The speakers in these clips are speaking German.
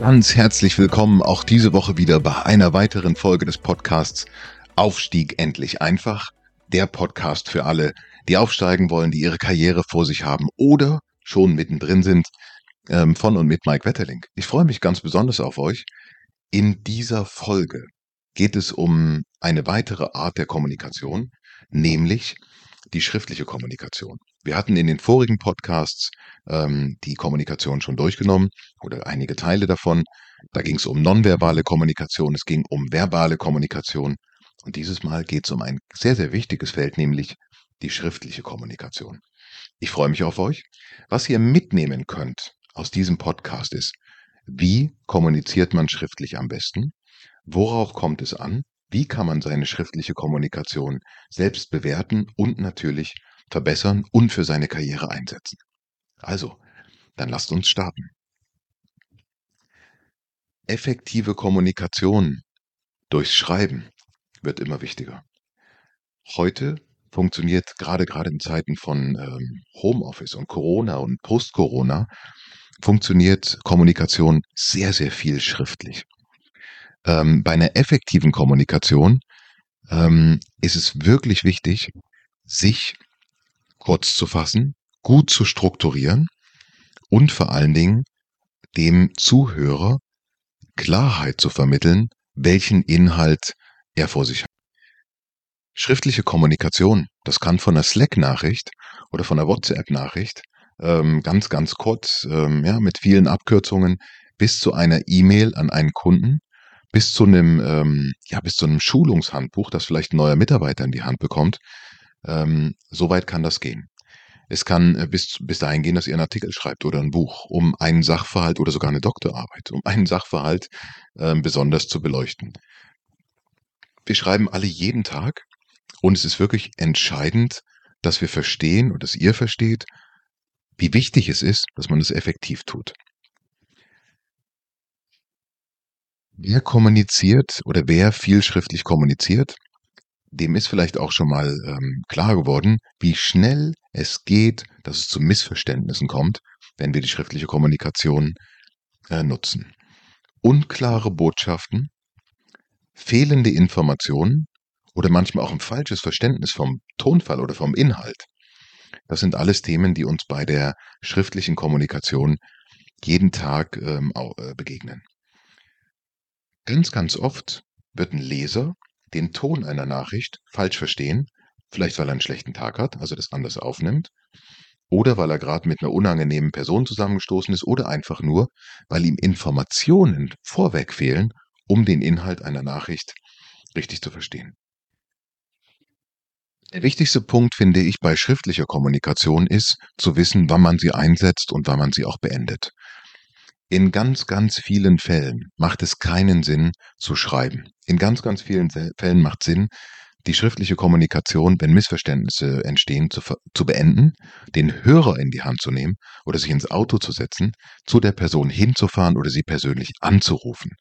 Ganz herzlich willkommen auch diese Woche wieder bei einer weiteren Folge des Podcasts Aufstieg endlich einfach. Der Podcast für alle, die aufsteigen wollen, die ihre Karriere vor sich haben oder schon mittendrin sind, ähm, von und mit Mike Wetterling. Ich freue mich ganz besonders auf euch. In dieser Folge geht es um eine weitere Art der Kommunikation, nämlich die schriftliche Kommunikation. Wir hatten in den vorigen Podcasts ähm, die Kommunikation schon durchgenommen oder einige Teile davon. Da ging es um nonverbale Kommunikation, es ging um verbale Kommunikation. Und dieses Mal geht es um ein sehr, sehr wichtiges Feld, nämlich die schriftliche Kommunikation. Ich freue mich auf euch. Was ihr mitnehmen könnt aus diesem Podcast ist, wie kommuniziert man schriftlich am besten? Worauf kommt es an? Wie kann man seine schriftliche Kommunikation selbst bewerten und natürlich verbessern und für seine Karriere einsetzen? Also, dann lasst uns starten. Effektive Kommunikation durchs Schreiben wird immer wichtiger. Heute funktioniert gerade gerade in Zeiten von ähm, Homeoffice und Corona und Post-Corona funktioniert Kommunikation sehr, sehr viel schriftlich. Ähm, bei einer effektiven Kommunikation ähm, ist es wirklich wichtig, sich kurz zu fassen, gut zu strukturieren und vor allen Dingen dem Zuhörer Klarheit zu vermitteln, welchen Inhalt er vor sich hat. Schriftliche Kommunikation, das kann von einer Slack-Nachricht oder von einer WhatsApp-Nachricht ähm, ganz, ganz kurz, ähm, ja, mit vielen Abkürzungen bis zu einer E-Mail an einen Kunden bis zu einem, ähm, ja, bis zu einem Schulungshandbuch, das vielleicht ein neuer Mitarbeiter in die Hand bekommt. Ähm, so weit kann das gehen. Es kann äh, bis, bis dahin gehen, dass ihr einen Artikel schreibt oder ein Buch, um einen Sachverhalt oder sogar eine Doktorarbeit, um einen Sachverhalt ähm, besonders zu beleuchten. Wir schreiben alle jeden Tag und es ist wirklich entscheidend, dass wir verstehen und dass ihr versteht, wie wichtig es ist, dass man es effektiv tut. Wer kommuniziert oder wer viel schriftlich kommuniziert, dem ist vielleicht auch schon mal ähm, klar geworden, wie schnell es geht, dass es zu Missverständnissen kommt, wenn wir die schriftliche Kommunikation äh, nutzen. Unklare Botschaften, fehlende Informationen oder manchmal auch ein falsches Verständnis vom Tonfall oder vom Inhalt. Das sind alles Themen, die uns bei der schriftlichen Kommunikation jeden Tag ähm, äh, begegnen. Ganz, ganz oft wird ein Leser den Ton einer Nachricht falsch verstehen, vielleicht weil er einen schlechten Tag hat, also das anders aufnimmt, oder weil er gerade mit einer unangenehmen Person zusammengestoßen ist, oder einfach nur, weil ihm Informationen vorweg fehlen, um den Inhalt einer Nachricht richtig zu verstehen. Der wichtigste Punkt, finde ich, bei schriftlicher Kommunikation ist, zu wissen, wann man sie einsetzt und wann man sie auch beendet. In ganz, ganz vielen Fällen macht es keinen Sinn zu schreiben. In ganz, ganz vielen Fällen macht Sinn, die schriftliche Kommunikation, wenn Missverständnisse entstehen, zu, zu beenden, den Hörer in die Hand zu nehmen oder sich ins Auto zu setzen, zu der Person hinzufahren oder sie persönlich anzurufen.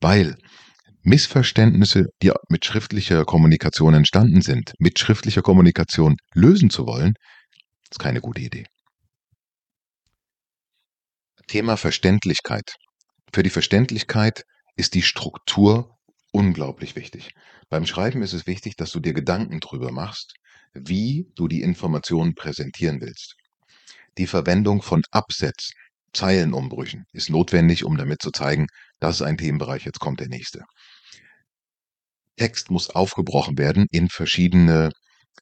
Weil Missverständnisse, die mit schriftlicher Kommunikation entstanden sind, mit schriftlicher Kommunikation lösen zu wollen, ist keine gute Idee. Thema Verständlichkeit. Für die Verständlichkeit ist die Struktur unglaublich wichtig. Beim Schreiben ist es wichtig, dass du dir Gedanken drüber machst, wie du die Informationen präsentieren willst. Die Verwendung von Absätzen, Zeilenumbrüchen ist notwendig, um damit zu zeigen, das ist ein Themenbereich, jetzt kommt der nächste. Text muss aufgebrochen werden in verschiedene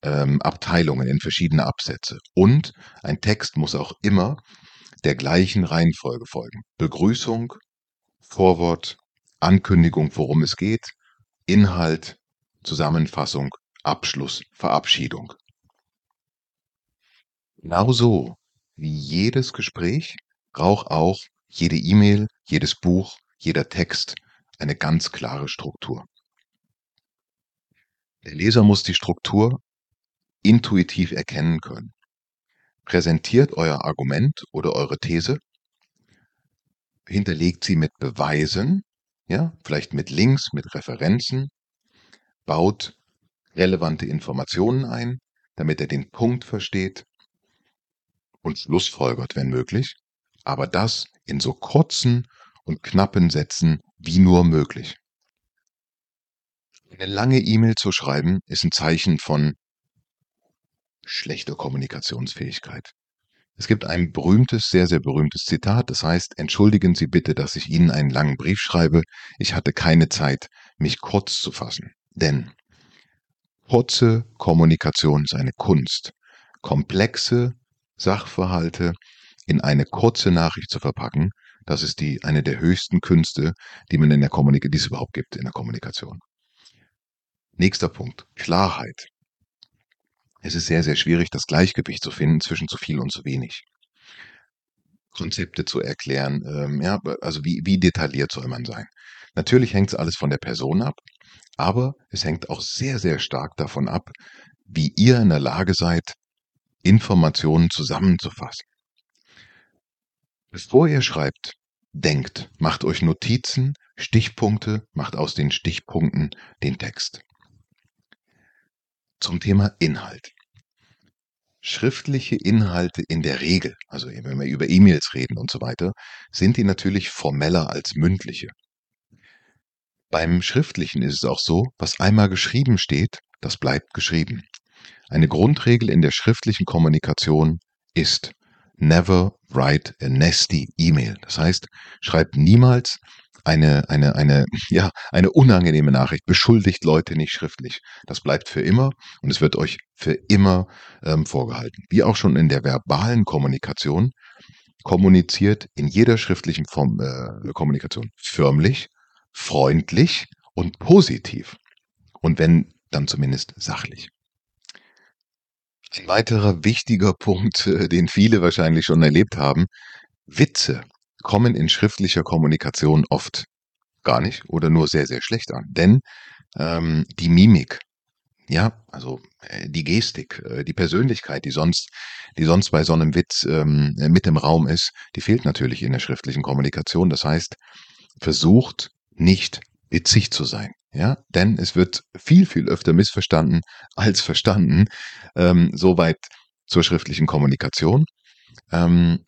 ähm, Abteilungen, in verschiedene Absätze. Und ein Text muss auch immer der gleichen Reihenfolge folgen. Begrüßung, Vorwort, Ankündigung, worum es geht, Inhalt, Zusammenfassung, Abschluss, Verabschiedung. Genauso wie jedes Gespräch braucht auch jede E-Mail, jedes Buch, jeder Text eine ganz klare Struktur. Der Leser muss die Struktur intuitiv erkennen können. Präsentiert euer Argument oder eure These, hinterlegt sie mit Beweisen, ja, vielleicht mit Links, mit Referenzen, baut relevante Informationen ein, damit er den Punkt versteht und schlussfolgert, wenn möglich, aber das in so kurzen und knappen Sätzen wie nur möglich. Eine lange E-Mail zu schreiben ist ein Zeichen von schlechter Kommunikationsfähigkeit. Es gibt ein berühmtes, sehr, sehr berühmtes Zitat, das heißt, entschuldigen Sie bitte, dass ich Ihnen einen langen Brief schreibe, ich hatte keine Zeit, mich kurz zu fassen. Denn kurze Kommunikation ist eine Kunst. Komplexe Sachverhalte in eine kurze Nachricht zu verpacken, das ist die, eine der höchsten Künste, die man in der Kommunikation, die es überhaupt gibt in der Kommunikation. Nächster Punkt. Klarheit. Es ist sehr, sehr schwierig, das Gleichgewicht zu finden zwischen zu viel und zu wenig. Konzepte zu erklären, ähm, ja, also wie, wie detailliert soll man sein? Natürlich hängt es alles von der Person ab, aber es hängt auch sehr, sehr stark davon ab, wie ihr in der Lage seid, Informationen zusammenzufassen. Bevor ihr schreibt, denkt, macht euch Notizen, Stichpunkte, macht aus den Stichpunkten den Text. Zum Thema Inhalt. Schriftliche Inhalte in der Regel, also wenn wir über E-Mails reden und so weiter, sind die natürlich formeller als mündliche. Beim Schriftlichen ist es auch so, was einmal geschrieben steht, das bleibt geschrieben. Eine Grundregel in der schriftlichen Kommunikation ist, never write a nasty email. Das heißt, schreibt niemals eine, eine, eine, ja, eine unangenehme Nachricht, beschuldigt Leute nicht schriftlich. Das bleibt für immer und es wird euch für immer ähm, vorgehalten. Wie auch schon in der verbalen Kommunikation, kommuniziert in jeder schriftlichen Form, äh, Kommunikation förmlich, freundlich und positiv. Und wenn, dann zumindest sachlich. Ein weiterer wichtiger Punkt, äh, den viele wahrscheinlich schon erlebt haben, Witze kommen in schriftlicher Kommunikation oft gar nicht oder nur sehr, sehr schlecht an. Denn ähm, die Mimik, ja, also äh, die Gestik, äh, die Persönlichkeit, die sonst, die sonst bei so einem Witz ähm, mit im Raum ist, die fehlt natürlich in der schriftlichen Kommunikation. Das heißt, versucht nicht witzig zu sein. Ja, denn es wird viel, viel öfter missverstanden als verstanden. Ähm, soweit zur schriftlichen Kommunikation. Ähm,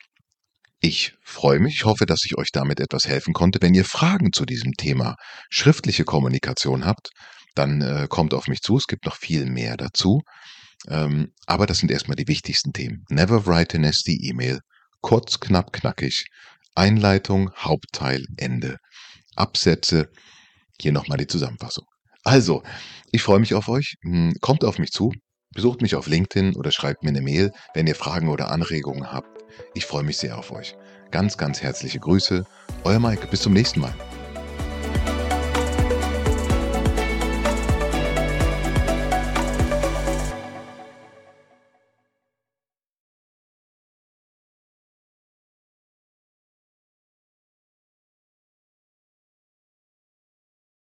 ich freue mich, ich hoffe, dass ich euch damit etwas helfen konnte. Wenn ihr Fragen zu diesem Thema schriftliche Kommunikation habt, dann äh, kommt auf mich zu. Es gibt noch viel mehr dazu. Ähm, aber das sind erstmal die wichtigsten Themen. Never write a nasty email. Kurz, knapp, knackig. Einleitung, Hauptteil, Ende. Absätze, hier nochmal die Zusammenfassung. Also, ich freue mich auf euch. Hm, kommt auf mich zu. Besucht mich auf LinkedIn oder schreibt mir eine Mail, wenn ihr Fragen oder Anregungen habt. Ich freue mich sehr auf euch. Ganz, ganz herzliche Grüße. Euer Mike. Bis zum nächsten Mal.